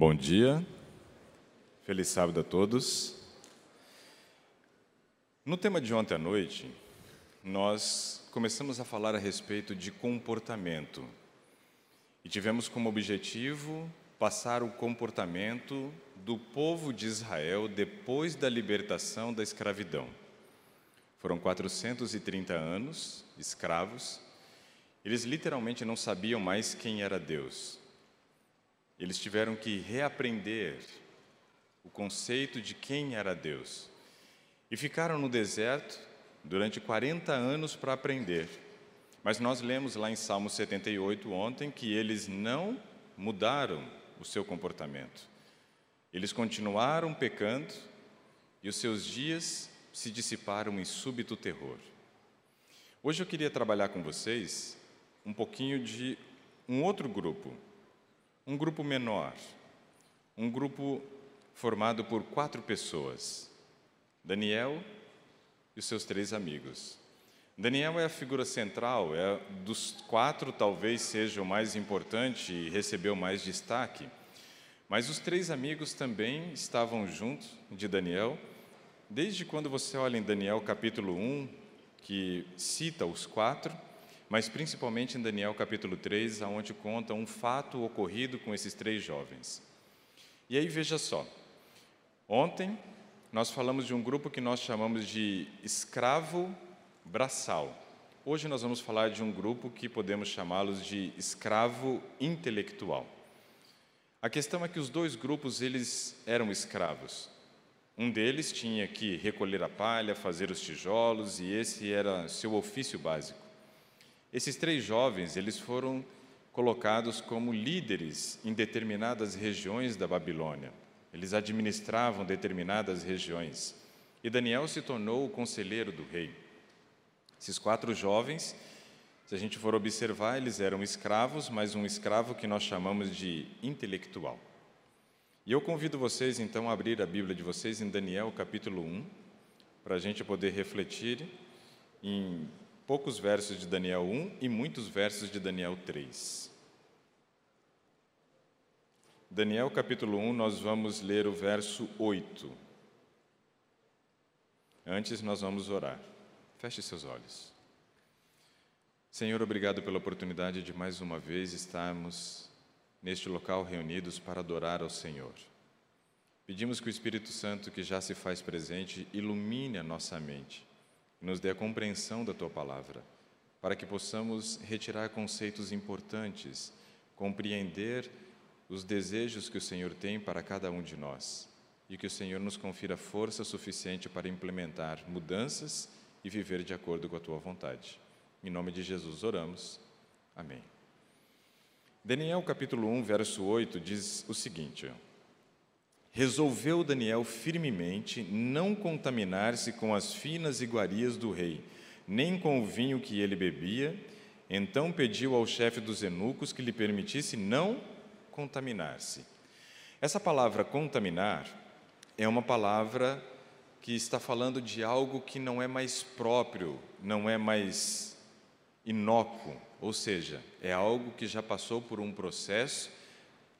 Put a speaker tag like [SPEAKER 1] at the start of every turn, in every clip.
[SPEAKER 1] Bom dia, feliz sábado a todos. No tema de ontem à noite, nós começamos a falar a respeito de comportamento e tivemos como objetivo passar o comportamento do povo de Israel depois da libertação da escravidão. Foram 430 anos escravos, eles literalmente não sabiam mais quem era Deus. Eles tiveram que reaprender o conceito de quem era Deus. E ficaram no deserto durante 40 anos para aprender. Mas nós lemos lá em Salmo 78 ontem que eles não mudaram o seu comportamento. Eles continuaram pecando e os seus dias se dissiparam em súbito terror. Hoje eu queria trabalhar com vocês um pouquinho de um outro grupo, um grupo menor, um grupo formado por quatro pessoas: Daniel e os seus três amigos. Daniel é a figura central, é dos quatro talvez seja o mais importante e recebeu mais destaque. Mas os três amigos também estavam juntos de Daniel, desde quando você olha em Daniel capítulo 1, que cita os quatro, mas principalmente em Daniel capítulo 3, aonde conta um fato ocorrido com esses três jovens. E aí veja só. Ontem nós falamos de um grupo que nós chamamos de escravo braçal. Hoje nós vamos falar de um grupo que podemos chamá-los de escravo intelectual. A questão é que os dois grupos eles eram escravos. Um deles tinha que recolher a palha, fazer os tijolos e esse era seu ofício básico. Esses três jovens, eles foram colocados como líderes em determinadas regiões da Babilônia. Eles administravam determinadas regiões. E Daniel se tornou o conselheiro do rei. Esses quatro jovens, se a gente for observar, eles eram escravos, mas um escravo que nós chamamos de intelectual. E eu convido vocês então a abrir a Bíblia de vocês em Daniel capítulo 1, para a gente poder refletir em poucos versos de Daniel 1 e muitos versos de Daniel 3. Daniel capítulo 1, nós vamos ler o verso 8. Antes, nós vamos orar. Feche seus olhos. Senhor, obrigado pela oportunidade de mais uma vez estarmos neste local reunidos para adorar ao Senhor. Pedimos que o Espírito Santo, que já se faz presente, ilumine a nossa mente nos dê a compreensão da tua palavra, para que possamos retirar conceitos importantes, compreender os desejos que o Senhor tem para cada um de nós e que o Senhor nos confira força suficiente para implementar mudanças e viver de acordo com a tua vontade. Em nome de Jesus oramos. Amém. Daniel capítulo 1, verso 8 diz o seguinte: resolveu Daniel firmemente não contaminar-se com as finas iguarias do rei, nem com o vinho que ele bebia. Então pediu ao chefe dos eunucos que lhe permitisse não contaminar-se. Essa palavra contaminar é uma palavra que está falando de algo que não é mais próprio, não é mais inócuo, ou seja, é algo que já passou por um processo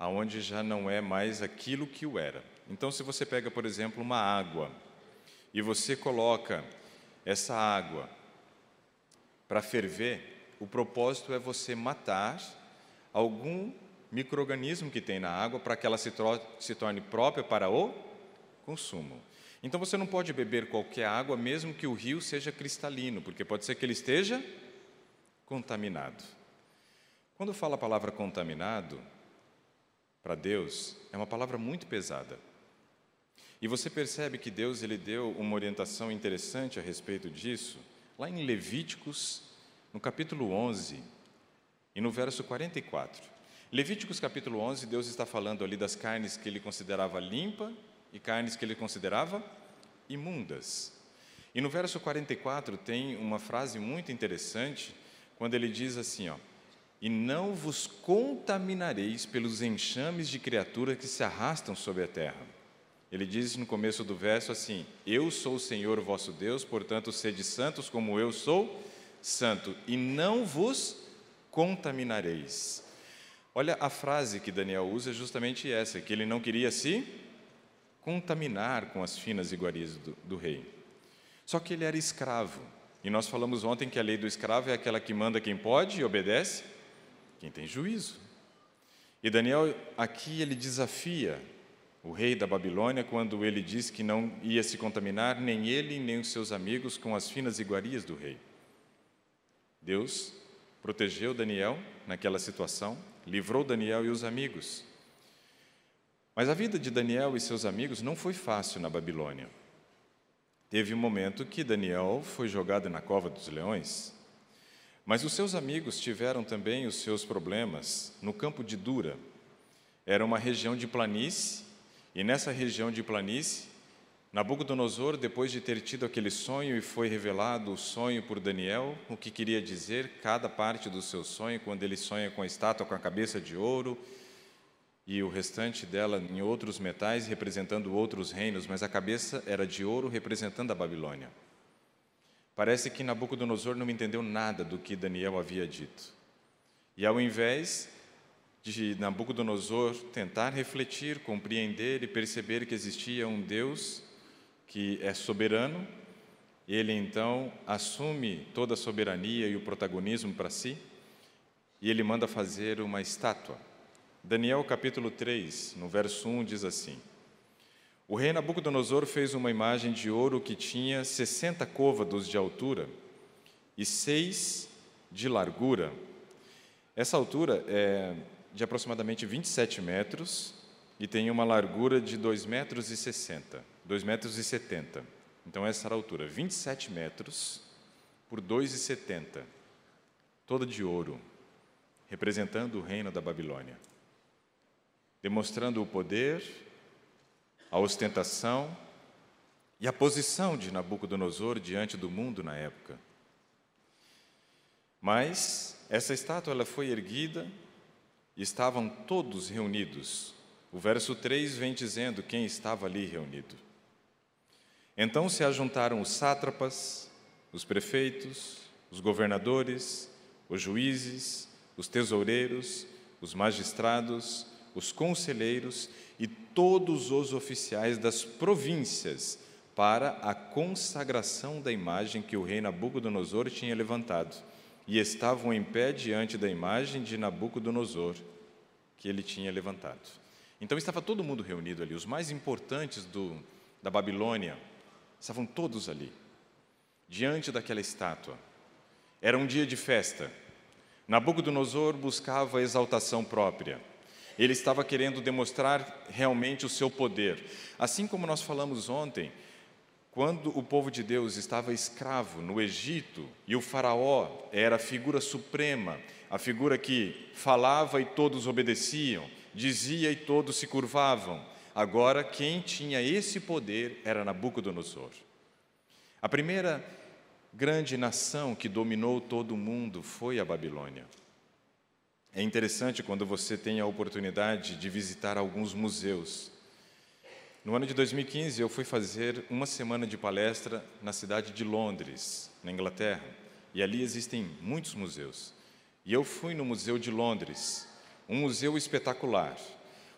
[SPEAKER 1] aonde já não é mais aquilo que o era. Então, se você pega, por exemplo, uma água e você coloca essa água para ferver, o propósito é você matar algum microorganismo que tem na água para que ela se, se torne própria para o consumo. Então você não pode beber qualquer água, mesmo que o rio seja cristalino, porque pode ser que ele esteja contaminado. Quando fala a palavra contaminado, para Deus é uma palavra muito pesada. E você percebe que Deus ele deu uma orientação interessante a respeito disso, lá em Levíticos, no capítulo 11 e no verso 44. Levíticos capítulo 11, Deus está falando ali das carnes que ele considerava limpa e carnes que ele considerava imundas. E no verso 44 tem uma frase muito interessante, quando ele diz assim, ó: e não vos contaminareis pelos enxames de criaturas que se arrastam sobre a terra. Ele diz no começo do verso assim: Eu sou o Senhor vosso Deus, portanto, sede santos como eu sou santo, e não vos contaminareis. Olha, a frase que Daniel usa é justamente essa, que ele não queria se contaminar com as finas iguarias do, do rei. Só que ele era escravo. E nós falamos ontem que a lei do escravo é aquela que manda quem pode e obedece quem tem juízo. E Daniel aqui ele desafia o rei da Babilônia quando ele diz que não ia se contaminar nem ele nem os seus amigos com as finas iguarias do rei. Deus protegeu Daniel naquela situação, livrou Daniel e os amigos. Mas a vida de Daniel e seus amigos não foi fácil na Babilônia. Teve um momento que Daniel foi jogado na cova dos leões, mas os seus amigos tiveram também os seus problemas no campo de Dura. Era uma região de planície, e nessa região de planície, Nabucodonosor, depois de ter tido aquele sonho e foi revelado o sonho por Daniel, o que queria dizer cada parte do seu sonho, quando ele sonha com a estátua com a cabeça de ouro e o restante dela em outros metais, representando outros reinos, mas a cabeça era de ouro, representando a Babilônia. Parece que Nabucodonosor não entendeu nada do que Daniel havia dito. E ao invés de Nabucodonosor tentar refletir, compreender e perceber que existia um Deus que é soberano, ele então assume toda a soberania e o protagonismo para si, e ele manda fazer uma estátua. Daniel capítulo 3, no verso 1 diz assim: O rei Nabucodonosor fez uma imagem de ouro que tinha 60 côvados de altura e seis de largura. Essa altura é de aproximadamente 27 metros e tem uma largura de 2 metros e 60. 2 metros 70. Então essa era a altura, 27 metros por 2,70, toda de ouro, representando o reino da Babilônia, demonstrando o poder, a ostentação e a posição de Nabucodonosor diante do mundo na época. Mas essa estátua ela foi erguida e estavam todos reunidos. O verso 3 vem dizendo quem estava ali reunido. Então se ajuntaram os sátrapas, os prefeitos, os governadores, os juízes, os tesoureiros, os magistrados, os conselheiros e todos os oficiais das províncias para a consagração da imagem que o rei Nabucodonosor tinha levantado. E estavam em pé diante da imagem de Nabucodonosor que ele tinha levantado. Então estava todo mundo reunido ali, os mais importantes do, da Babilônia, Estavam todos ali, diante daquela estátua. Era um dia de festa. Nabucodonosor buscava exaltação própria. Ele estava querendo demonstrar realmente o seu poder. Assim como nós falamos ontem, quando o povo de Deus estava escravo no Egito e o Faraó era a figura suprema, a figura que falava e todos obedeciam, dizia e todos se curvavam, Agora, quem tinha esse poder era Nabucodonosor. A primeira grande nação que dominou todo o mundo foi a Babilônia. É interessante quando você tem a oportunidade de visitar alguns museus. No ano de 2015, eu fui fazer uma semana de palestra na cidade de Londres, na Inglaterra, e ali existem muitos museus. E eu fui no Museu de Londres, um museu espetacular.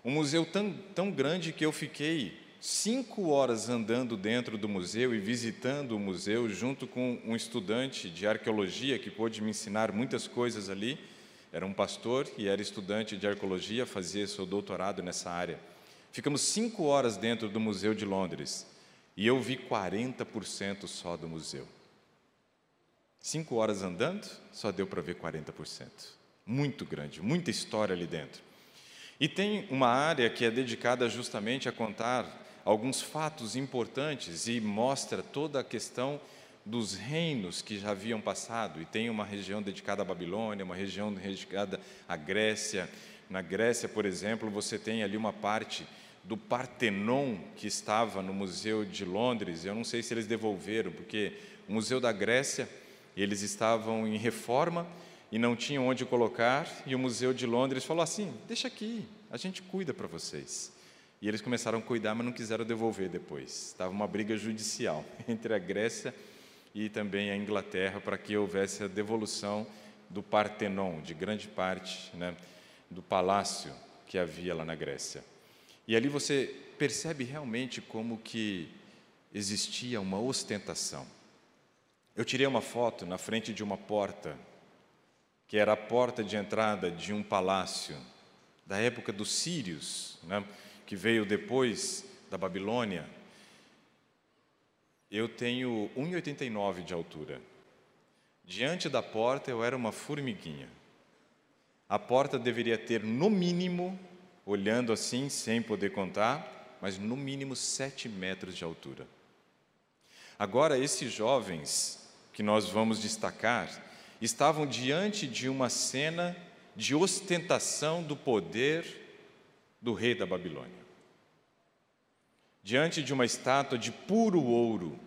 [SPEAKER 1] Um museu tão, tão grande que eu fiquei cinco horas andando dentro do museu e visitando o museu junto com um estudante de arqueologia que pôde me ensinar muitas coisas ali. Era um pastor e era estudante de arqueologia, fazia seu doutorado nessa área. Ficamos cinco horas dentro do Museu de Londres e eu vi 40% só do museu. Cinco horas andando, só deu para ver 40%. Muito grande, muita história ali dentro. E tem uma área que é dedicada justamente a contar alguns fatos importantes e mostra toda a questão dos reinos que já haviam passado. E tem uma região dedicada à Babilônia, uma região dedicada à Grécia. Na Grécia, por exemplo, você tem ali uma parte do Partenon que estava no Museu de Londres. Eu não sei se eles devolveram, porque o Museu da Grécia, eles estavam em reforma e não tinham onde colocar, e o Museu de Londres falou assim: deixa aqui, a gente cuida para vocês. E eles começaram a cuidar, mas não quiseram devolver depois. Estava uma briga judicial entre a Grécia e também a Inglaterra para que houvesse a devolução do Partenon, de grande parte, né, do palácio que havia lá na Grécia. E ali você percebe realmente como que existia uma ostentação. Eu tirei uma foto na frente de uma porta, que era a porta de entrada de um palácio da época dos sírios, né, que veio depois da Babilônia. Eu tenho 1,89 de altura. Diante da porta eu era uma formiguinha. A porta deveria ter, no mínimo, olhando assim, sem poder contar, mas no mínimo sete metros de altura. Agora, esses jovens que nós vamos destacar estavam diante de uma cena de ostentação do poder do rei da Babilônia. Diante de uma estátua de puro ouro.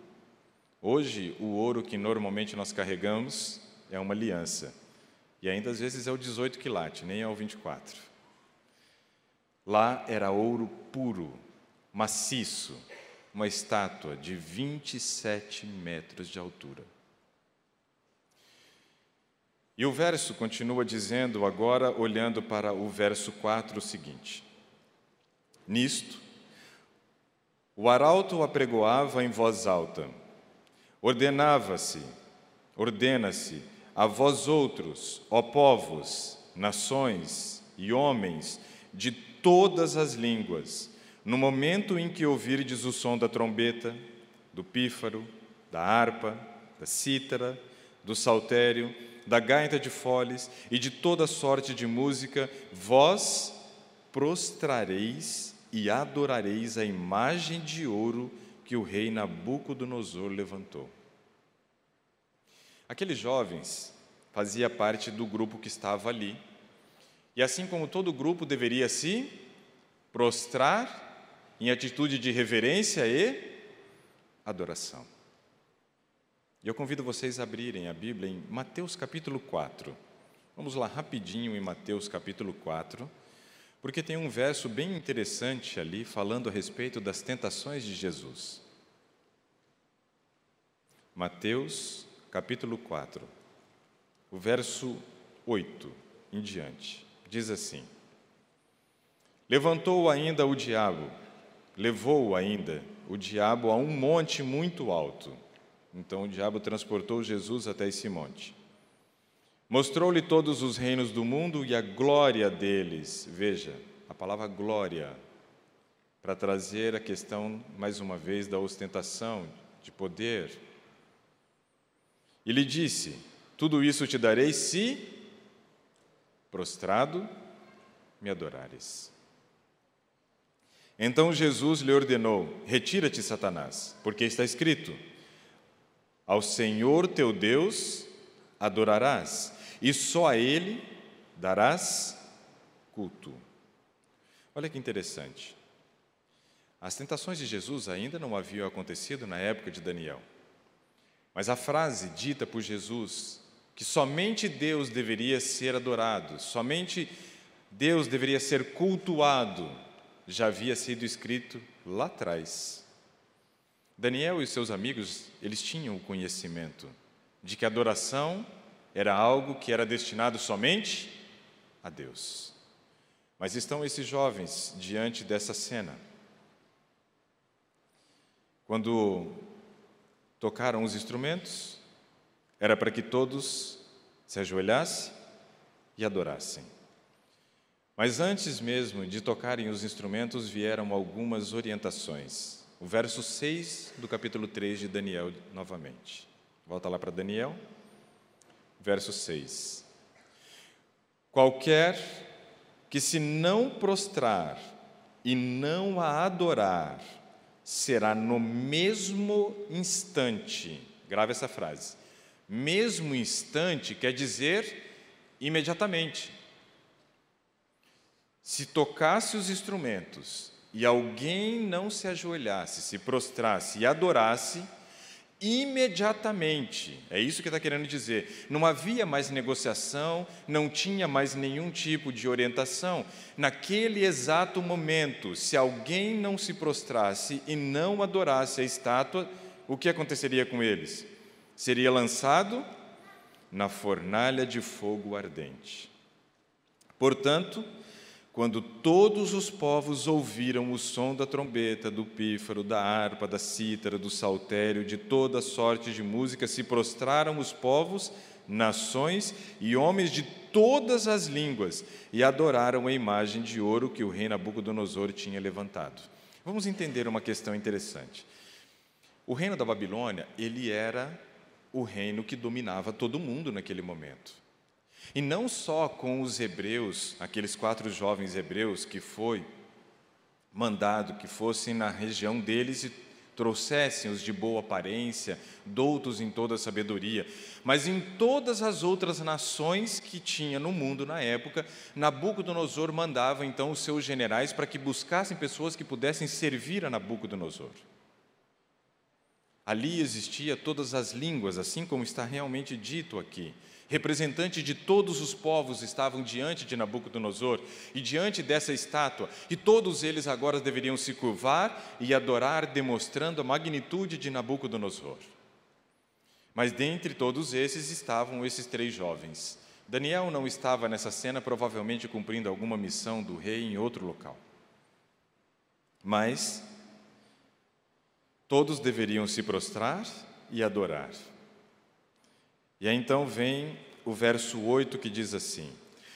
[SPEAKER 1] Hoje, o ouro que normalmente nós carregamos é uma aliança. E ainda às vezes é o 18 quilate, nem é o 24. Lá era ouro puro, maciço, uma estátua de 27 metros de altura. E o verso continua dizendo, agora olhando para o verso 4, o seguinte: Nisto, o arauto apregoava em voz alta, ordenava-se, ordena-se a vós outros, ó povos, nações e homens de todas as línguas, no momento em que ouvirdes o som da trombeta, do pífaro, da harpa, da cítara, do saltério, da gaita de foles e de toda sorte de música, vós prostrareis e adorareis a imagem de ouro que o rei Nabucodonosor levantou. Aqueles jovens fazia parte do grupo que estava ali. E assim como todo grupo deveria se prostrar em atitude de reverência e adoração. E eu convido vocês a abrirem a Bíblia em Mateus capítulo 4. Vamos lá rapidinho em Mateus capítulo 4, porque tem um verso bem interessante ali falando a respeito das tentações de Jesus. Mateus capítulo 4, o verso 8 em diante, diz assim: Levantou ainda o diabo, levou ainda o diabo a um monte muito alto então o diabo transportou Jesus até esse monte. Mostrou-lhe todos os reinos do mundo e a glória deles. Veja, a palavra glória, para trazer a questão, mais uma vez, da ostentação, de poder. E lhe disse: Tudo isso te darei se, prostrado, me adorares. Então Jesus lhe ordenou: Retira-te, Satanás, porque está escrito: ao Senhor teu Deus adorarás, e só a Ele darás culto. Olha que interessante. As tentações de Jesus ainda não haviam acontecido na época de Daniel. Mas a frase dita por Jesus, que somente Deus deveria ser adorado, somente Deus deveria ser cultuado, já havia sido escrito lá atrás. Daniel e seus amigos, eles tinham o conhecimento de que a adoração era algo que era destinado somente a Deus. Mas estão esses jovens diante dessa cena. Quando tocaram os instrumentos, era para que todos se ajoelhassem e adorassem. Mas antes mesmo de tocarem os instrumentos, vieram algumas orientações o verso 6 do capítulo 3 de Daniel novamente. Volta lá para Daniel, verso 6. Qualquer que se não prostrar e não a adorar, será no mesmo instante, grave essa frase, mesmo instante quer dizer imediatamente. Se tocasse os instrumentos e alguém não se ajoelhasse, se prostrasse e adorasse, imediatamente, é isso que está querendo dizer, não havia mais negociação, não tinha mais nenhum tipo de orientação. Naquele exato momento, se alguém não se prostrasse e não adorasse a estátua, o que aconteceria com eles? Seria lançado na fornalha de fogo ardente. Portanto, quando todos os povos ouviram o som da trombeta, do pífaro, da harpa, da cítara, do saltério, de toda sorte de música, se prostraram os povos, nações e homens de todas as línguas e adoraram a imagem de ouro que o rei Nabucodonosor tinha levantado. Vamos entender uma questão interessante. O reino da Babilônia, ele era o reino que dominava todo mundo naquele momento. E não só com os hebreus, aqueles quatro jovens hebreus que foi mandado que fossem na região deles e trouxessem os de boa aparência, doutos em toda sabedoria, mas em todas as outras nações que tinha no mundo na época, Nabucodonosor mandava então os seus generais para que buscassem pessoas que pudessem servir a Nabucodonosor. Ali existia todas as línguas, assim como está realmente dito aqui. Representantes de todos os povos estavam diante de Nabucodonosor e diante dessa estátua, e todos eles agora deveriam se curvar e adorar, demonstrando a magnitude de Nabucodonosor. Mas dentre todos esses estavam esses três jovens. Daniel não estava nessa cena, provavelmente cumprindo alguma missão do rei em outro local. Mas todos deveriam se prostrar e adorar. E aí então vem o verso 8 que diz assim: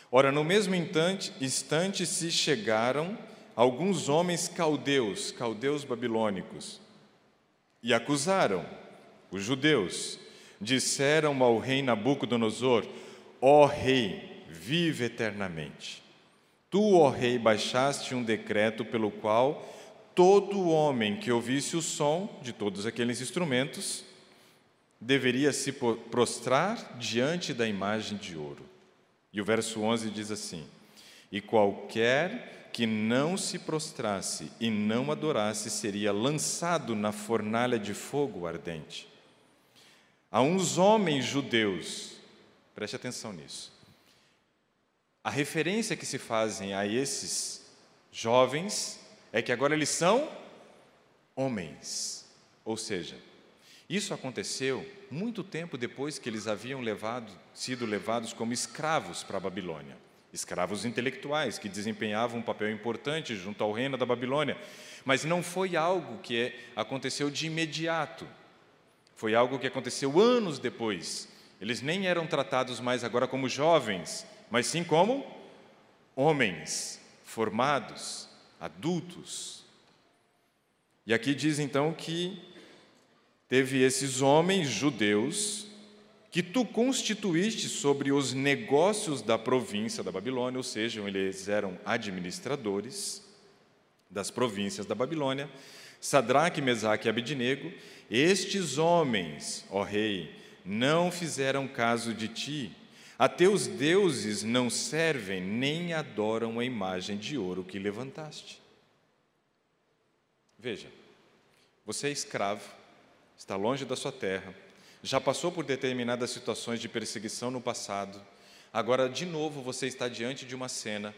[SPEAKER 1] Ora, no mesmo instante, instante se chegaram alguns homens caldeus, caldeus babilônicos, e acusaram os judeus. Disseram ao rei Nabucodonosor: Ó rei, vive eternamente. Tu, ó rei, baixaste um decreto pelo qual todo homem que ouvisse o som de todos aqueles instrumentos deveria se prostrar diante da imagem de ouro. E o verso 11 diz assim: E qualquer que não se prostrasse e não adorasse seria lançado na fornalha de fogo ardente. Há uns homens judeus, preste atenção nisso. A referência que se fazem a esses jovens é que agora eles são homens, ou seja, isso aconteceu muito tempo depois que eles haviam levado, sido levados como escravos para a Babilônia. Escravos intelectuais que desempenhavam um papel importante junto ao reino da Babilônia. Mas não foi algo que aconteceu de imediato. Foi algo que aconteceu anos depois. Eles nem eram tratados mais agora como jovens, mas sim como homens formados, adultos. E aqui diz então que teve esses homens judeus que tu constituíste sobre os negócios da província da Babilônia, ou seja, eles eram administradores das províncias da Babilônia, Sadraque, Mesaque e Abidnego, estes homens, ó rei, não fizeram caso de ti, a teus deuses não servem nem adoram a imagem de ouro que levantaste. Veja, você é escravo, está longe da sua terra, já passou por determinadas situações de perseguição no passado, agora de novo você está diante de uma cena.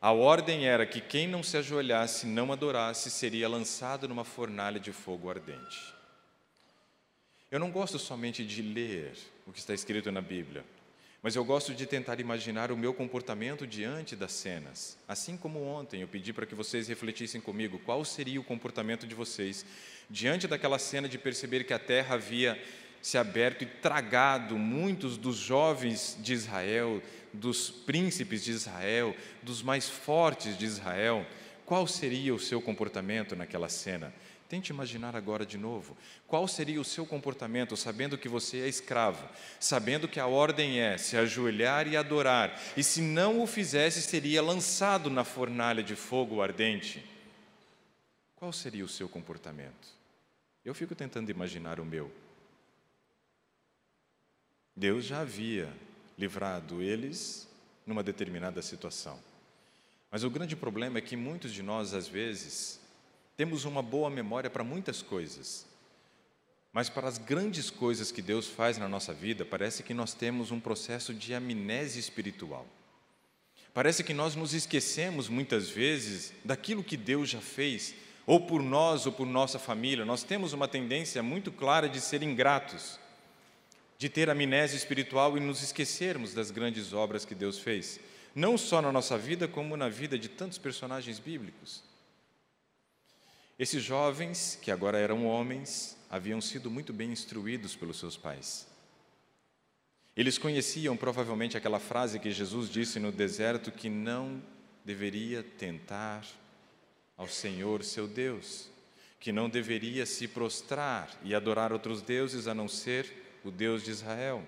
[SPEAKER 1] A ordem era que quem não se ajoelhasse, não adorasse, seria lançado numa fornalha de fogo ardente. Eu não gosto somente de ler o que está escrito na Bíblia, mas eu gosto de tentar imaginar o meu comportamento diante das cenas. Assim como ontem eu pedi para que vocês refletissem comigo qual seria o comportamento de vocês diante daquela cena de perceber que a terra havia se aberto e tragado muitos dos jovens de Israel, dos príncipes de Israel, dos mais fortes de Israel, qual seria o seu comportamento naquela cena? Tente imaginar agora de novo. Qual seria o seu comportamento sabendo que você é escravo, sabendo que a ordem é se ajoelhar e adorar, e se não o fizesse, seria lançado na fornalha de fogo ardente? Qual seria o seu comportamento? Eu fico tentando imaginar o meu. Deus já havia livrado eles numa determinada situação. Mas o grande problema é que muitos de nós, às vezes, temos uma boa memória para muitas coisas, mas para as grandes coisas que Deus faz na nossa vida, parece que nós temos um processo de amnésia espiritual. Parece que nós nos esquecemos muitas vezes daquilo que Deus já fez ou por nós ou por nossa família, nós temos uma tendência muito clara de ser ingratos, de ter amnésia espiritual e nos esquecermos das grandes obras que Deus fez. não só na nossa vida, como na vida de tantos personagens bíblicos. Esses jovens, que agora eram homens, haviam sido muito bem instruídos pelos seus pais. Eles conheciam provavelmente aquela frase que Jesus disse no deserto que não deveria tentar ao Senhor seu Deus, que não deveria se prostrar e adorar outros deuses a não ser o Deus de Israel.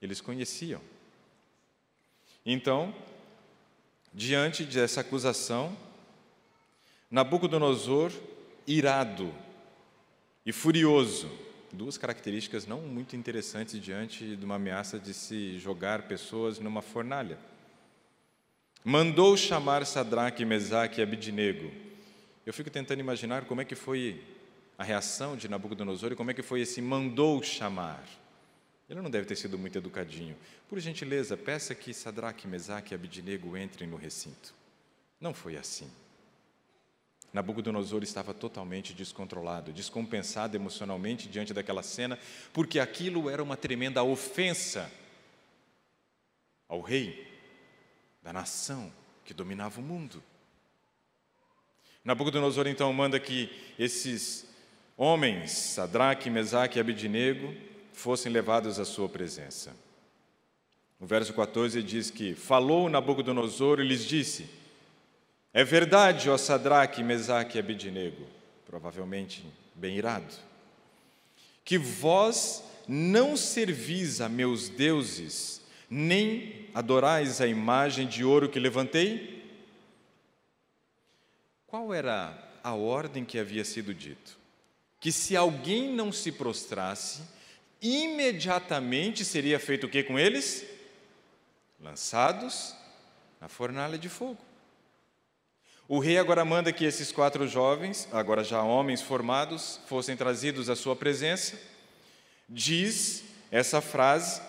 [SPEAKER 1] Eles conheciam. Então, diante dessa acusação, Nabucodonosor, irado e furioso, duas características não muito interessantes diante de uma ameaça de se jogar pessoas numa fornalha. Mandou chamar Sadraque, Mesaque e Abidinego. Eu fico tentando imaginar como é que foi a reação de Nabucodonosor e como é que foi esse mandou chamar. Ele não deve ter sido muito educadinho. Por gentileza, peça que Sadraque, Mesaque e Abidinego entrem no recinto. Não foi assim. Nabucodonosor estava totalmente descontrolado, descompensado emocionalmente diante daquela cena, porque aquilo era uma tremenda ofensa ao rei da nação que dominava o mundo. Nabucodonosor então manda que esses homens, Sadraque, Mesaque e Abidinego, fossem levados à sua presença. O verso 14 diz que falou Nabucodonosor e lhes disse: é verdade, ó Sadraque, Mesaque e Abidinego, provavelmente bem irado, que vós não servis a meus deuses, nem adorais a imagem de ouro que levantei? Qual era a ordem que havia sido dito? Que se alguém não se prostrasse, imediatamente seria feito o que com eles? Lançados na fornalha de fogo. O rei agora manda que esses quatro jovens, agora já homens formados, fossem trazidos à sua presença. Diz essa frase,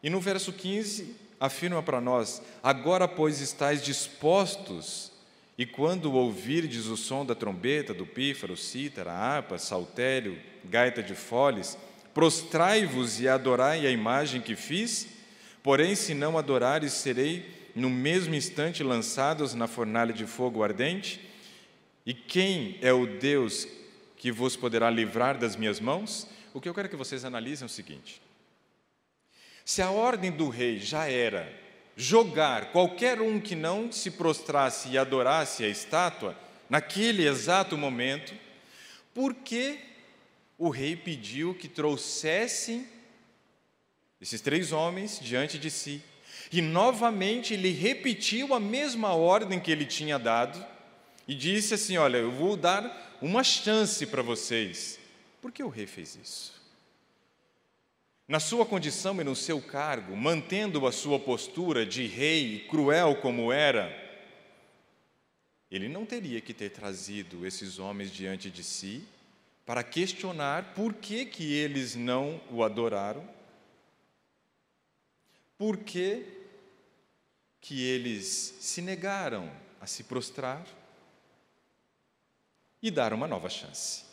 [SPEAKER 1] e no verso 15 afirma para nós: Agora, pois, estáis dispostos, e quando ouvirdes o som da trombeta, do pífaro, cítara, harpa, saltério, gaita de foles, prostrai-vos e adorai a imagem que fiz, porém, se não adorares, serei no mesmo instante lançados na fornalha de fogo ardente? E quem é o Deus que vos poderá livrar das minhas mãos? O que eu quero que vocês analisem é o seguinte: se a ordem do rei já era jogar qualquer um que não se prostrasse e adorasse a estátua, naquele exato momento, por que o rei pediu que trouxessem esses três homens diante de si e novamente ele repetiu a mesma ordem que ele tinha dado e disse assim: Olha, eu vou dar uma chance para vocês. Por que o rei fez isso? Na sua condição e no seu cargo, mantendo a sua postura de rei cruel como era, ele não teria que ter trazido esses homens diante de si para questionar por que, que eles não o adoraram, por que que eles se negaram a se prostrar e dar uma nova chance.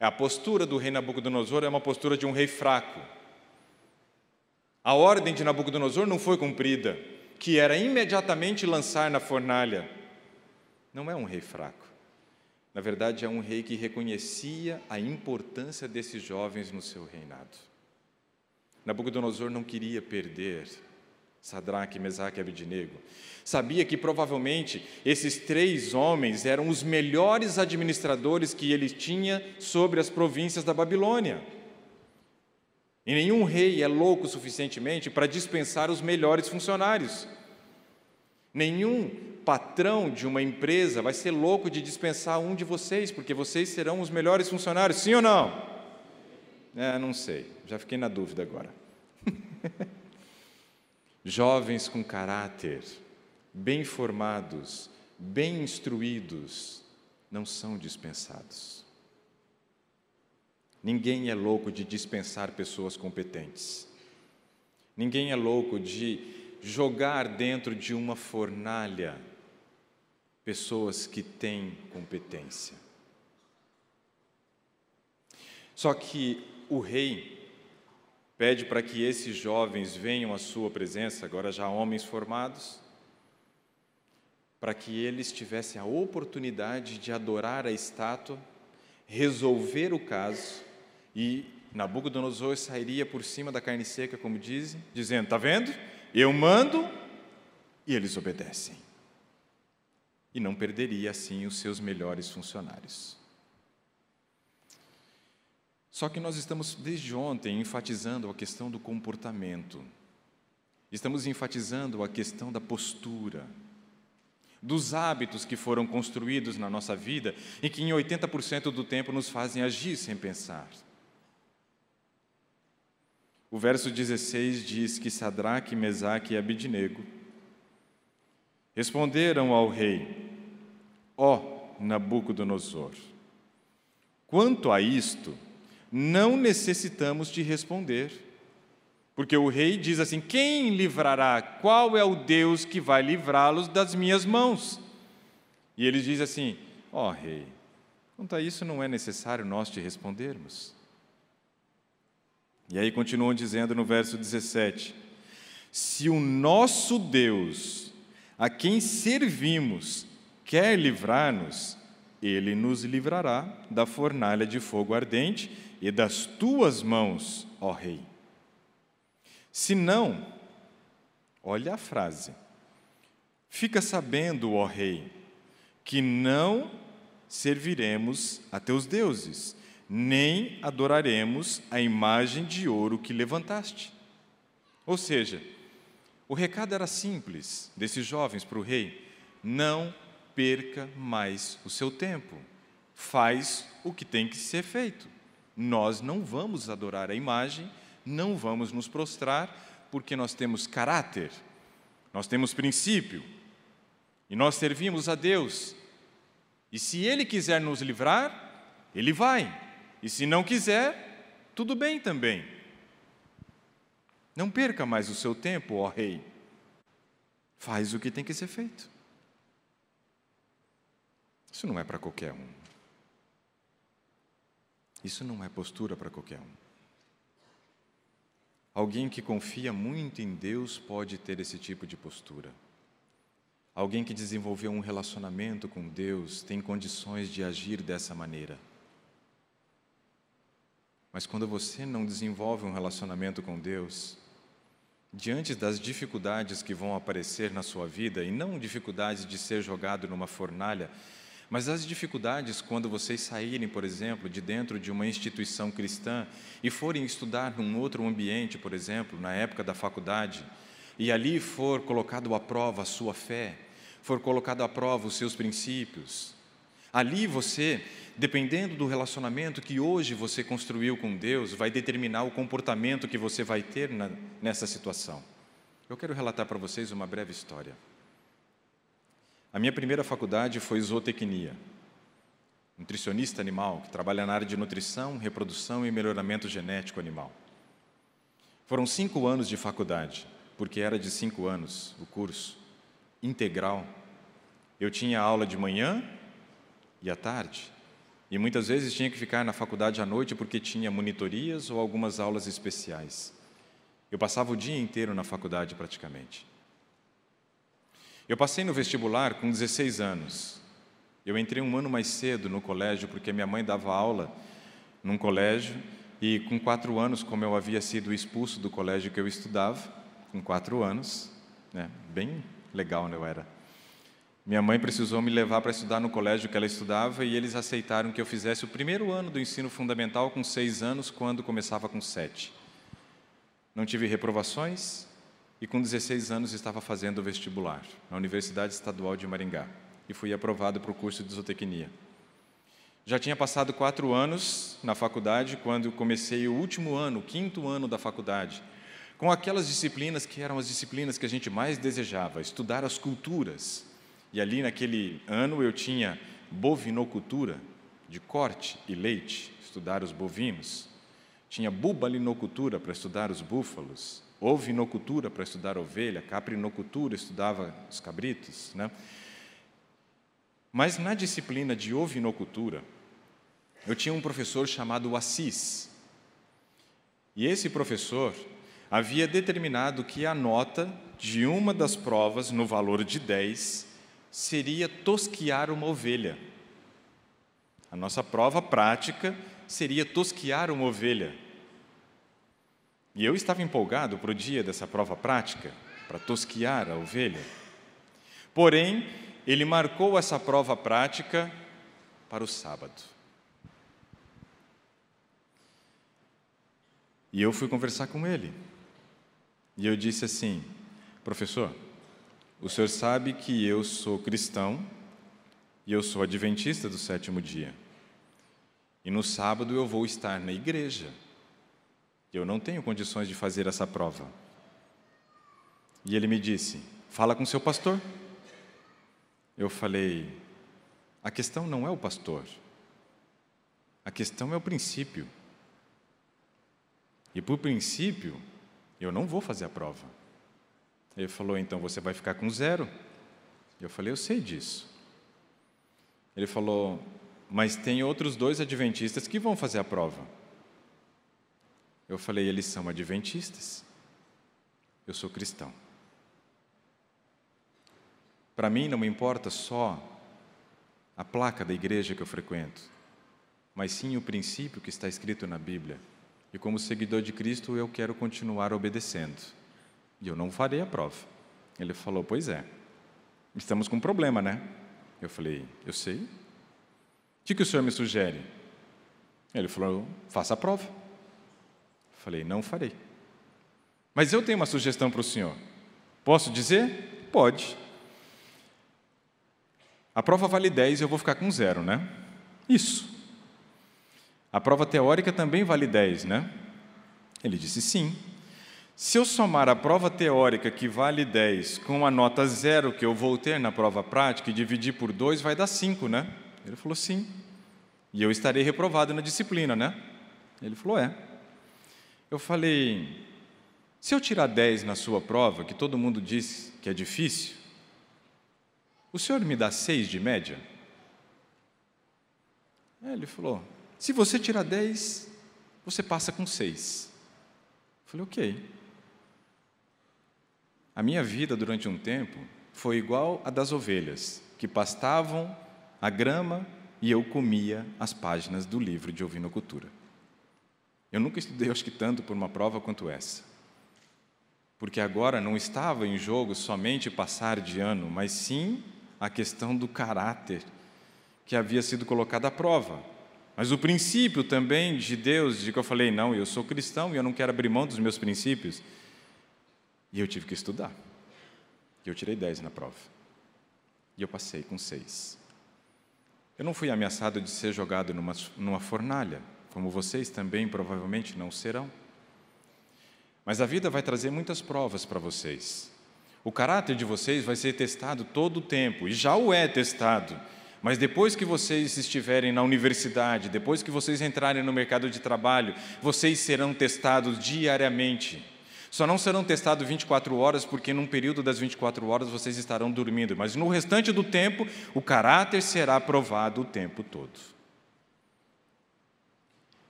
[SPEAKER 1] A postura do rei Nabucodonosor é uma postura de um rei fraco. A ordem de Nabucodonosor não foi cumprida, que era imediatamente lançar na fornalha. Não é um rei fraco. Na verdade, é um rei que reconhecia a importância desses jovens no seu reinado. Nabucodonosor não queria perder Sadraque, Mesaque e Abidinego. Sabia que provavelmente esses três homens eram os melhores administradores que ele tinha sobre as províncias da Babilônia. E nenhum rei é louco suficientemente para dispensar os melhores funcionários. Nenhum patrão de uma empresa vai ser louco de dispensar um de vocês, porque vocês serão os melhores funcionários, sim ou não? É, não sei, já fiquei na dúvida agora. Jovens com caráter, bem formados, bem instruídos, não são dispensados. Ninguém é louco de dispensar pessoas competentes. Ninguém é louco de jogar dentro de uma fornalha pessoas que têm competência. Só que o rei pede para que esses jovens venham à sua presença, agora já homens formados, para que eles tivessem a oportunidade de adorar a estátua, resolver o caso e Nabucodonosor sairia por cima da carne seca, como dizem, dizendo: Está vendo? Eu mando e eles obedecem. E não perderia assim os seus melhores funcionários. Só que nós estamos desde ontem enfatizando a questão do comportamento, estamos enfatizando a questão da postura, dos hábitos que foram construídos na nossa vida e que em 80% do tempo nos fazem agir sem pensar. O verso 16 diz que Sadraque, Mesaque e Abidnego responderam ao rei: Ó oh, Nabucodonosor, quanto a isto, não necessitamos de responder. Porque o rei diz assim: Quem livrará? Qual é o Deus que vai livrá-los das minhas mãos? E ele diz assim: Ó oh, rei, quanto a isso não é necessário nós te respondermos. E aí continuam dizendo no verso 17: Se o nosso Deus, a quem servimos, quer livrar-nos, ele nos livrará da fornalha de fogo ardente e das tuas mãos, ó Rei. Se não, olha a frase, fica sabendo, ó Rei, que não serviremos a teus deuses, nem adoraremos a imagem de ouro que levantaste. Ou seja, o recado era simples desses jovens para o rei: não perca mais o seu tempo, faz o que tem que ser feito. Nós não vamos adorar a imagem, não vamos nos prostrar, porque nós temos caráter, nós temos princípio, e nós servimos a Deus. E se Ele quiser nos livrar, Ele vai, e se não quiser, tudo bem também. Não perca mais o seu tempo, ó Rei. Faz o que tem que ser feito. Isso não é para qualquer um. Isso não é postura para qualquer um. Alguém que confia muito em Deus pode ter esse tipo de postura. Alguém que desenvolveu um relacionamento com Deus tem condições de agir dessa maneira. Mas quando você não desenvolve um relacionamento com Deus, diante das dificuldades que vão aparecer na sua vida, e não dificuldades de ser jogado numa fornalha, mas as dificuldades quando vocês saírem, por exemplo, de dentro de uma instituição cristã e forem estudar num outro ambiente, por exemplo, na época da faculdade, e ali for colocado à prova a sua fé, for colocado à prova os seus princípios, ali você, dependendo do relacionamento que hoje você construiu com Deus, vai determinar o comportamento que você vai ter na, nessa situação. Eu quero relatar para vocês uma breve história. A minha primeira faculdade foi zootecnia, nutricionista animal, que trabalha na área de nutrição, reprodução e melhoramento genético animal. Foram cinco anos de faculdade, porque era de cinco anos o curso, integral. Eu tinha aula de manhã e à tarde, e muitas vezes tinha que ficar na faculdade à noite porque tinha monitorias ou algumas aulas especiais. Eu passava o dia inteiro na faculdade praticamente. Eu passei no vestibular com 16 anos. Eu entrei um ano mais cedo no colégio porque minha mãe dava aula num colégio e com quatro anos, como eu havia sido expulso do colégio que eu estudava, com quatro anos, né, bem legal né, eu era. Minha mãe precisou me levar para estudar no colégio que ela estudava e eles aceitaram que eu fizesse o primeiro ano do ensino fundamental com seis anos, quando começava com sete. Não tive reprovações, e com 16 anos estava fazendo o vestibular na Universidade Estadual de Maringá e fui aprovado para o curso de zootecnia. Já tinha passado quatro anos na faculdade quando comecei o último ano, o quinto ano da faculdade, com aquelas disciplinas que eram as disciplinas que a gente mais desejava, estudar as culturas. E ali naquele ano eu tinha bovinocultura, de corte e leite, estudar os bovinos. Tinha bubalinocultura para estudar os búfalos ovinocultura para estudar ovelha, caprinocultura estudava os cabritos, né? Mas na disciplina de ovinocultura, eu tinha um professor chamado Assis. E esse professor havia determinado que a nota de uma das provas, no valor de 10, seria tosquiar uma ovelha. A nossa prova prática seria tosquiar uma ovelha. E eu estava empolgado para o dia dessa prova prática, para tosquiar a ovelha. Porém, ele marcou essa prova prática para o sábado. E eu fui conversar com ele. E eu disse assim: professor, o senhor sabe que eu sou cristão e eu sou adventista do sétimo dia. E no sábado eu vou estar na igreja. Eu não tenho condições de fazer essa prova. E ele me disse: fala com seu pastor. Eu falei: a questão não é o pastor, a questão é o princípio. E por princípio, eu não vou fazer a prova. Ele falou: então você vai ficar com zero. Eu falei: eu sei disso. Ele falou: mas tem outros dois adventistas que vão fazer a prova. Eu falei: eles são adventistas. Eu sou cristão. Para mim não me importa só a placa da igreja que eu frequento, mas sim o princípio que está escrito na Bíblia. E como seguidor de Cristo, eu quero continuar obedecendo. E eu não farei a prova. Ele falou: Pois é, estamos com um problema, né? Eu falei: Eu sei. O que, o senhor me sugere? Ele falou: Faça a prova. Falei: Não farei. Mas eu tenho uma sugestão para o senhor. Posso dizer? Pode. A prova vale 10 e eu vou ficar com zero, né? Isso. A prova teórica também vale 10, né? Ele disse sim. Se eu somar a prova teórica, que vale 10, com a nota zero que eu vou ter na prova prática e dividir por 2, vai dar 5, né? Ele falou sim. E eu estarei reprovado na disciplina, né? Ele falou é. Eu falei, se eu tirar 10 na sua prova, que todo mundo diz que é difícil, o senhor me dá 6 de média? ele falou, se você tirar 10, você passa com 6. Falei, ok. A minha vida durante um tempo foi igual a das ovelhas, que pastavam a grama e eu comia as páginas do livro de Ovinocultura. Eu nunca estudei, acho que tanto, por uma prova quanto essa. Porque agora não estava em jogo somente passar de ano, mas sim a questão do caráter que havia sido colocado à prova. Mas o princípio também de Deus, de que eu falei, não, eu sou cristão e eu não quero abrir mão dos meus princípios. E eu tive que estudar. E eu tirei 10 na prova. E eu passei com 6. Eu não fui ameaçado de ser jogado numa, numa fornalha, como vocês também provavelmente não serão. Mas a vida vai trazer muitas provas para vocês. O caráter de vocês vai ser testado todo o tempo, e já o é testado. Mas depois que vocês estiverem na universidade, depois que vocês entrarem no mercado de trabalho, vocês serão testados diariamente. Só não serão testados 24 horas, porque num período das 24 horas vocês estarão dormindo, mas no restante do tempo, o caráter será provado o tempo todo.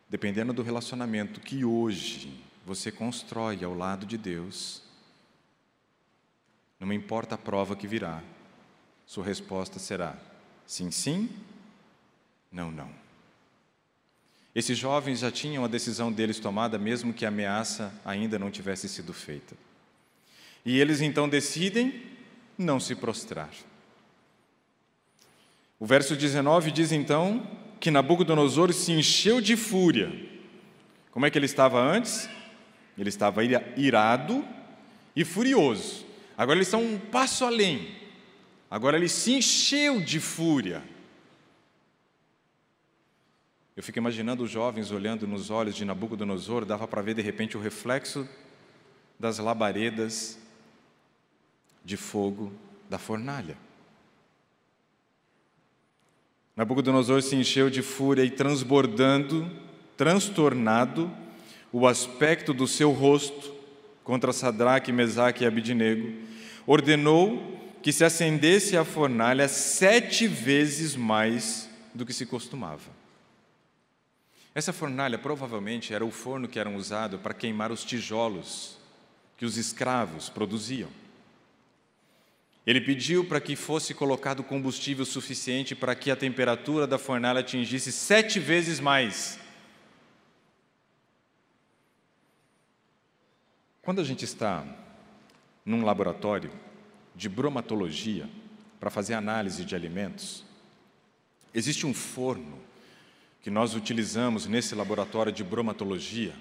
[SPEAKER 1] Dependendo do relacionamento que hoje você constrói ao lado de Deus, não importa a prova que virá, sua resposta será Sim, sim, não, não. Esses jovens já tinham a decisão deles tomada, mesmo que a ameaça ainda não tivesse sido feita. E eles então decidem não se prostrar. O verso 19 diz então que Nabucodonosor se encheu de fúria. Como é que ele estava antes? Ele estava irado e furioso. Agora eles estão um passo além. Agora ele se encheu de fúria. Eu fico imaginando os jovens olhando nos olhos de Nabucodonosor, dava para ver de repente o reflexo das labaredas de fogo da fornalha. Nabucodonosor se encheu de fúria e transbordando, transtornado, o aspecto do seu rosto contra Sadraque, Mesaque e Abidinego, ordenou que se acendesse a fornalha sete vezes mais do que se costumava. Essa fornalha provavelmente era o forno que era usado para queimar os tijolos que os escravos produziam. Ele pediu para que fosse colocado combustível suficiente para que a temperatura da fornalha atingisse sete vezes mais. Quando a gente está num laboratório de bromatologia para fazer análise de alimentos, existe um forno que nós utilizamos nesse laboratório de bromatologia,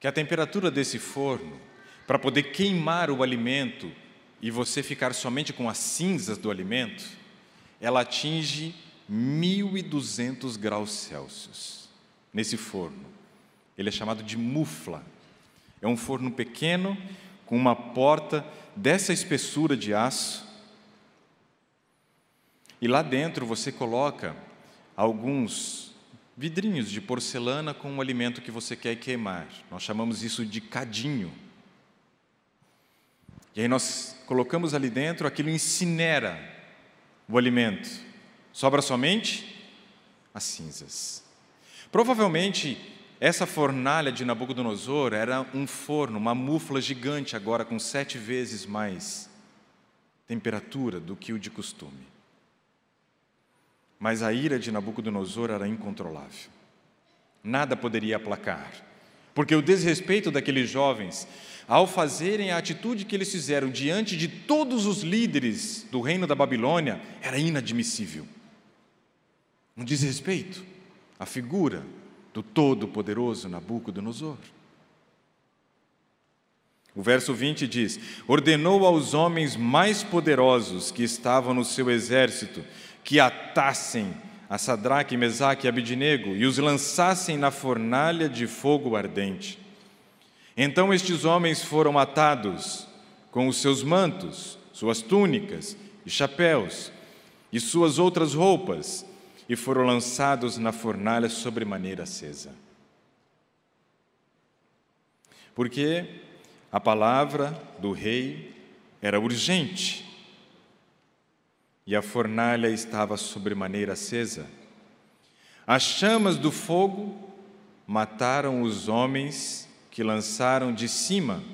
[SPEAKER 1] que a temperatura desse forno, para poder queimar o alimento e você ficar somente com as cinzas do alimento, ela atinge 1200 graus Celsius nesse forno. Ele é chamado de mufla. É um forno pequeno com uma porta dessa espessura de aço. E lá dentro você coloca alguns vidrinhos de porcelana com o alimento que você quer queimar. Nós chamamos isso de cadinho. E aí nós colocamos ali dentro, aquilo incinera o alimento. Sobra somente as cinzas. Provavelmente essa fornalha de Nabucodonosor era um forno, uma mufla gigante, agora com sete vezes mais temperatura do que o de costume. Mas a ira de Nabucodonosor era incontrolável. Nada poderia aplacar, porque o desrespeito daqueles jovens ao fazerem a atitude que eles fizeram diante de todos os líderes do reino da Babilônia, era inadmissível. Um desrespeito à figura do todo-poderoso Nabucodonosor. O verso 20 diz: Ordenou aos homens mais poderosos que estavam no seu exército que atassem a Sadraque, Mesaque e Abidinego e os lançassem na fornalha de fogo ardente. Então estes homens foram atados com os seus mantos, suas túnicas e chapéus e suas outras roupas e foram lançados na fornalha sobremaneira acesa. Porque a palavra do rei era urgente e a fornalha estava sobremaneira acesa. As chamas do fogo mataram os homens que lançaram de cima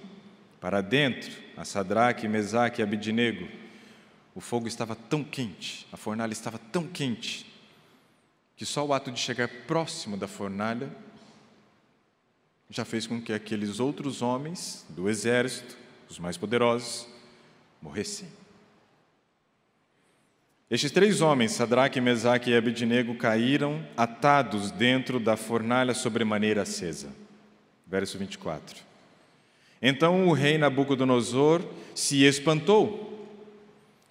[SPEAKER 1] para dentro a Sadraque, Mesaque e Abidinego. O fogo estava tão quente, a fornalha estava tão quente, que só o ato de chegar próximo da fornalha já fez com que aqueles outros homens do exército, os mais poderosos, morressem. Estes três homens, Sadraque, Mesaque e Abednego, caíram atados dentro da fornalha sobremaneira acesa verso 24. Então o rei Nabucodonosor se espantou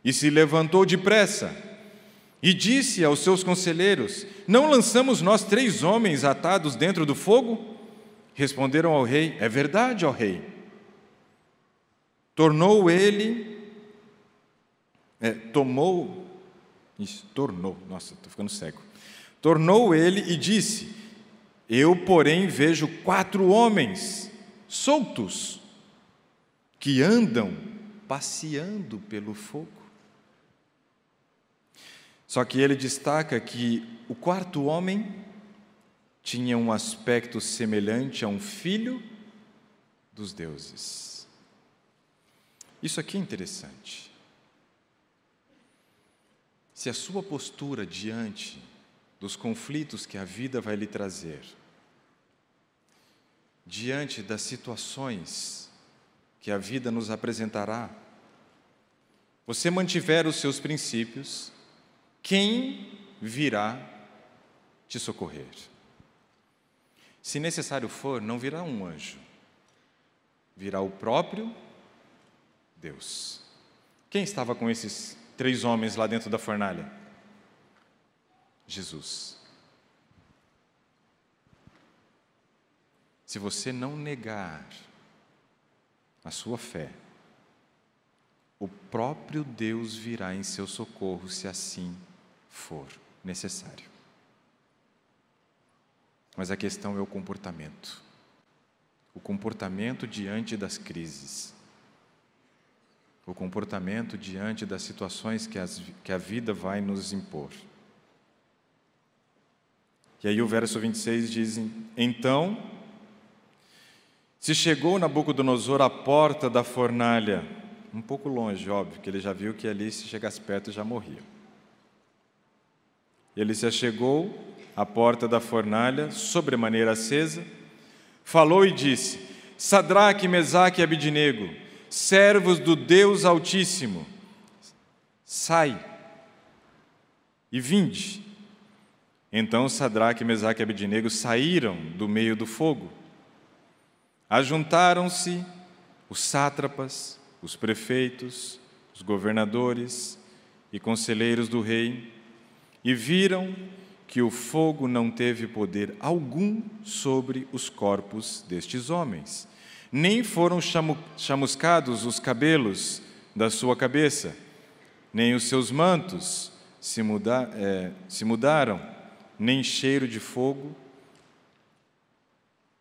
[SPEAKER 1] e se levantou depressa e disse aos seus conselheiros: Não lançamos nós três homens atados dentro do fogo? Responderam ao rei: É verdade, ó rei. Tornou ele, é, tomou, isso, tornou, nossa, estou ficando cego. Tornou ele e disse: eu, porém, vejo quatro homens soltos que andam passeando pelo fogo. Só que ele destaca que o quarto homem tinha um aspecto semelhante a um filho dos deuses. Isso aqui é interessante. Se a sua postura diante dos conflitos que a vida vai lhe trazer, diante das situações que a vida nos apresentará, você mantiver os seus princípios, quem virá te socorrer? Se necessário for, não virá um anjo, virá o próprio Deus. Quem estava com esses três homens lá dentro da fornalha? Jesus. Se você não negar a sua fé, o próprio Deus virá em seu socorro se assim for necessário. Mas a questão é o comportamento. O comportamento diante das crises. O comportamento diante das situações que, as, que a vida vai nos impor. E aí o verso 26 diz: Então se chegou Nabucodonosor à porta da fornalha, um pouco longe, óbvio, que ele já viu que ali, se chegasse perto, já morria. Ele se achegou à porta da fornalha, sobremaneira acesa, falou e disse: Sadraque, Mesaque e Abidinego, servos do Deus Altíssimo, sai e vinde. Então Sadraque, Mesaque e Abidinego saíram do meio do fogo. Ajuntaram-se os sátrapas, os prefeitos, os governadores e conselheiros do rei e viram que o fogo não teve poder algum sobre os corpos destes homens, nem foram chamuscados os cabelos da sua cabeça, nem os seus mantos se, muda, é, se mudaram, nem cheiro de fogo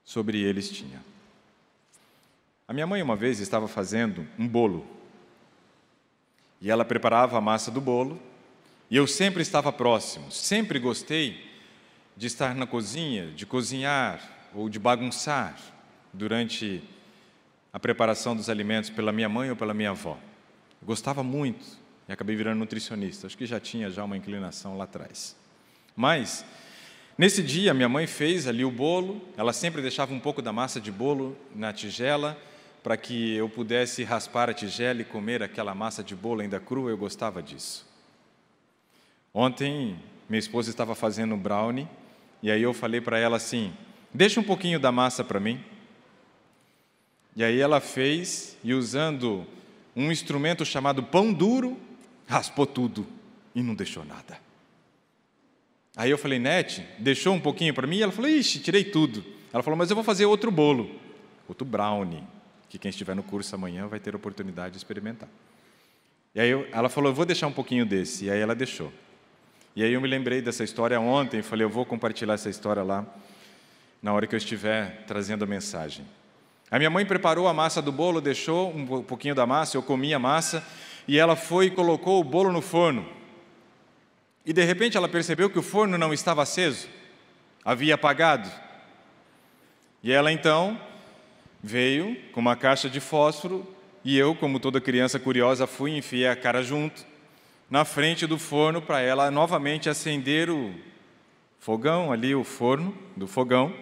[SPEAKER 1] sobre eles tinha. A minha mãe uma vez estava fazendo um bolo e ela preparava a massa do bolo e eu sempre estava próximo, sempre gostei de estar na cozinha, de cozinhar ou de bagunçar durante a preparação dos alimentos pela minha mãe ou pela minha avó. Eu gostava muito e acabei virando nutricionista. Acho que já tinha já uma inclinação lá atrás. Mas nesse dia minha mãe fez ali o bolo, ela sempre deixava um pouco da massa de bolo na tigela para que eu pudesse raspar a tigela e comer aquela massa de bolo ainda crua, eu gostava disso. Ontem, minha esposa estava fazendo brownie, e aí eu falei para ela assim: deixa um pouquinho da massa para mim. E aí ela fez, e usando um instrumento chamado pão duro, raspou tudo e não deixou nada. Aí eu falei, Nete, deixou um pouquinho para mim? E ela falou, ixi, tirei tudo. Ela falou, mas eu vou fazer outro bolo, outro brownie, que quem estiver no curso amanhã vai ter oportunidade de experimentar. E aí eu, ela falou, eu vou deixar um pouquinho desse. E aí ela deixou. E aí eu me lembrei dessa história ontem e falei, eu vou compartilhar essa história lá na hora que eu estiver trazendo a mensagem. A minha mãe preparou a massa do bolo, deixou um pouquinho da massa, eu comi a massa, e ela foi e colocou o bolo no forno. E de repente ela percebeu que o forno não estava aceso, havia apagado. E ela então veio com uma caixa de fósforo, e eu, como toda criança curiosa, fui e enfiei a cara junto na frente do forno para ela novamente acender o fogão, ali o forno do fogão.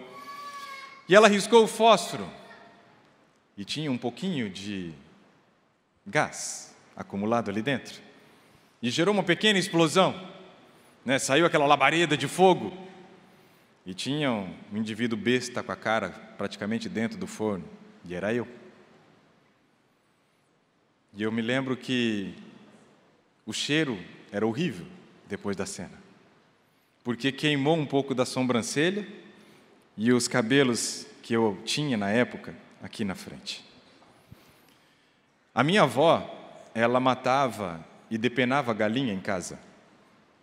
[SPEAKER 1] E ela riscou o fósforo e tinha um pouquinho de gás acumulado ali dentro. E gerou uma pequena explosão. Né? Saiu aquela labareda de fogo. E tinha um indivíduo besta com a cara praticamente dentro do forno. E era eu. E eu me lembro que o cheiro era horrível depois da cena, porque queimou um pouco da sobrancelha e os cabelos que eu tinha na época aqui na frente. A minha avó, ela matava e depenava galinha em casa.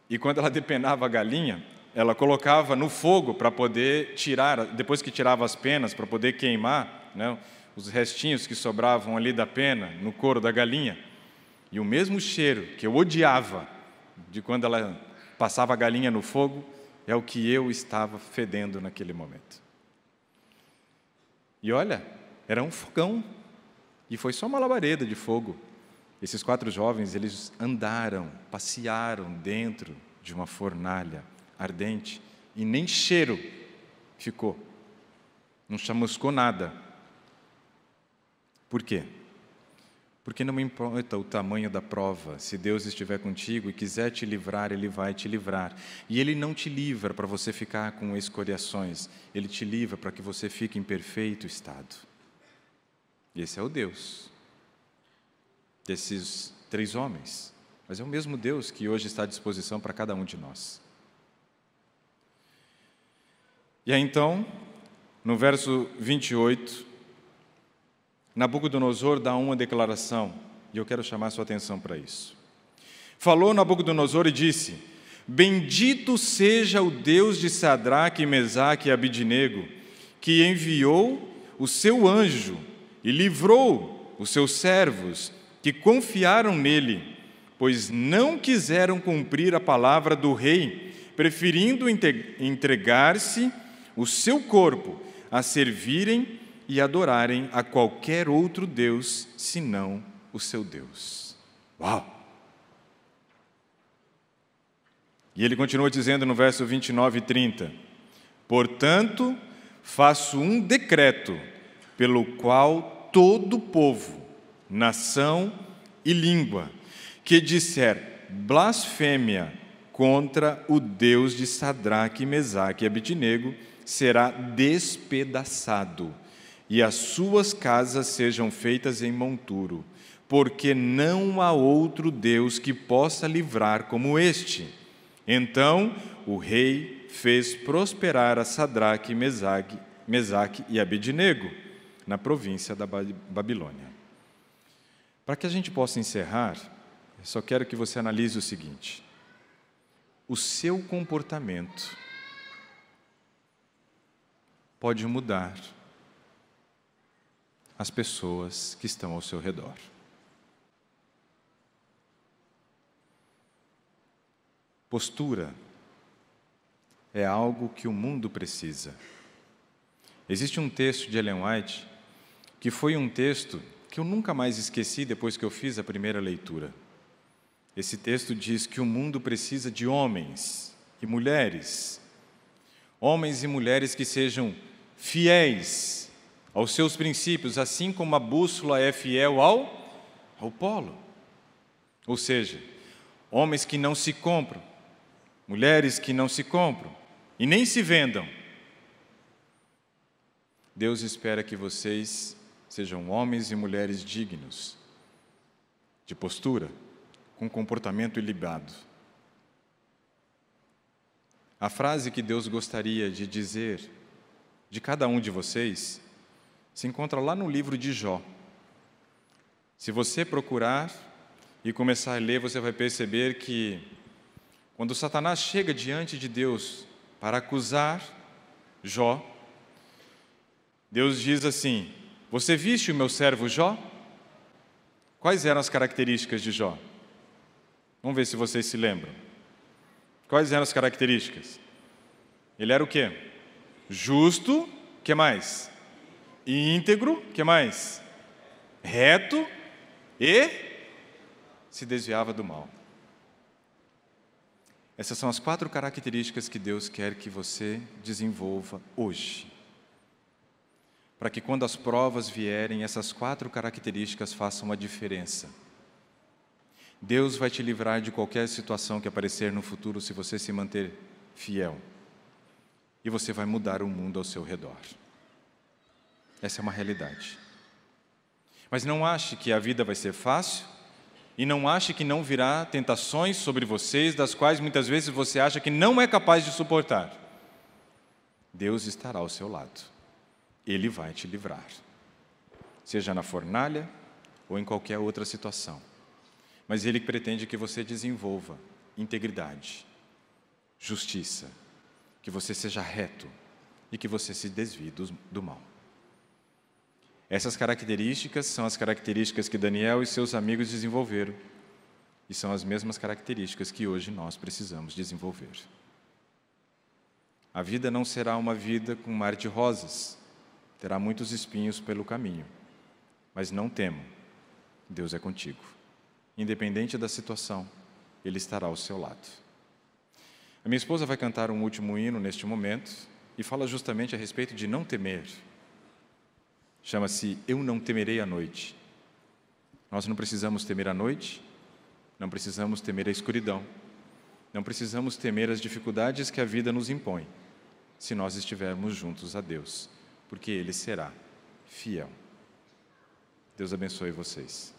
[SPEAKER 1] E quando ela depenava a galinha, ela colocava no fogo para poder tirar, depois que tirava as penas, para poder queimar né, os restinhos que sobravam ali da pena no couro da galinha. E o mesmo cheiro que eu odiava de quando ela passava a galinha no fogo é o que eu estava fedendo naquele momento. E olha, era um fogão e foi só uma labareda de fogo. Esses quatro jovens, eles andaram, passearam dentro de uma fornalha ardente e nem cheiro ficou. Não chamuscou nada. Por quê? Porque não importa o tamanho da prova, se Deus estiver contigo e quiser te livrar, Ele vai te livrar. E Ele não te livra para você ficar com escoriações, Ele te livra para que você fique em perfeito estado. Esse é o Deus desses três homens, mas é o mesmo Deus que hoje está à disposição para cada um de nós. E aí então, no verso 28, Nabucodonosor dá uma declaração, e eu quero chamar sua atenção para isso. Falou Nabucodonosor e disse: Bendito seja o Deus de Sadraque, Mesaque e Abidinego, que enviou o seu anjo e livrou os seus servos que confiaram nele, pois não quiseram cumprir a palavra do rei, preferindo entregar-se o seu corpo a servirem e adorarem a qualquer outro Deus senão o seu Deus. Uau! E ele continua dizendo no verso 29 e 30: Portanto, faço um decreto pelo qual todo povo, nação e língua que disser blasfêmia contra o Deus de Sadraque, Mesaque e Abidnego será despedaçado, e as suas casas sejam feitas em monturo, porque não há outro Deus que possa livrar como este. Então o rei fez prosperar a Sadraque, Mesaque, Mesaque e Abidnego na província da Babilônia. Para que a gente possa encerrar, eu só quero que você analise o seguinte: o seu comportamento pode mudar as pessoas que estão ao seu redor. Postura é algo que o mundo precisa. Existe um texto de Ellen White que foi um texto que eu nunca mais esqueci depois que eu fiz a primeira leitura. Esse texto diz que o mundo precisa de homens e mulheres, homens e mulheres que sejam fiéis aos seus princípios, assim como a bússola é fiel ao, ao polo. Ou seja, homens que não se compram, mulheres que não se compram e nem se vendam. Deus espera que vocês sejam homens e mulheres dignos, de postura, com comportamento ilibado. A frase que Deus gostaria de dizer de cada um de vocês se encontra lá no livro de Jó. Se você procurar e começar a ler, você vai perceber que quando Satanás chega diante de Deus para acusar Jó, Deus diz assim: Você viste o meu servo Jó? Quais eram as características de Jó? Vamos ver se vocês se lembram. Quais eram as características? Ele era o quê? Justo, que mais? Íntegro, que mais? Reto e se desviava do mal. Essas são as quatro características que Deus quer que você desenvolva hoje. Para que quando as provas vierem, essas quatro características façam a diferença. Deus vai te livrar de qualquer situação que aparecer no futuro se você se manter fiel. E você vai mudar o mundo ao seu redor. Essa é uma realidade. Mas não ache que a vida vai ser fácil e não ache que não virá tentações sobre vocês, das quais muitas vezes você acha que não é capaz de suportar. Deus estará ao seu lado. Ele vai te livrar. Seja na fornalha ou em qualquer outra situação. Mas Ele pretende que você desenvolva integridade, justiça, que você seja reto e que você se desvie do, do mal. Essas características são as características que Daniel e seus amigos desenvolveram e são as mesmas características que hoje nós precisamos desenvolver. A vida não será uma vida com mar de rosas, terá muitos espinhos pelo caminho, mas não temo, Deus é contigo. Independente da situação, Ele estará ao seu lado. A minha esposa vai cantar um último hino neste momento e fala justamente a respeito de não temer. Chama-se Eu Não Temerei a Noite. Nós não precisamos temer a noite, não precisamos temer a escuridão, não precisamos temer as dificuldades que a vida nos impõe, se nós estivermos juntos a Deus, porque Ele será fiel. Deus abençoe vocês.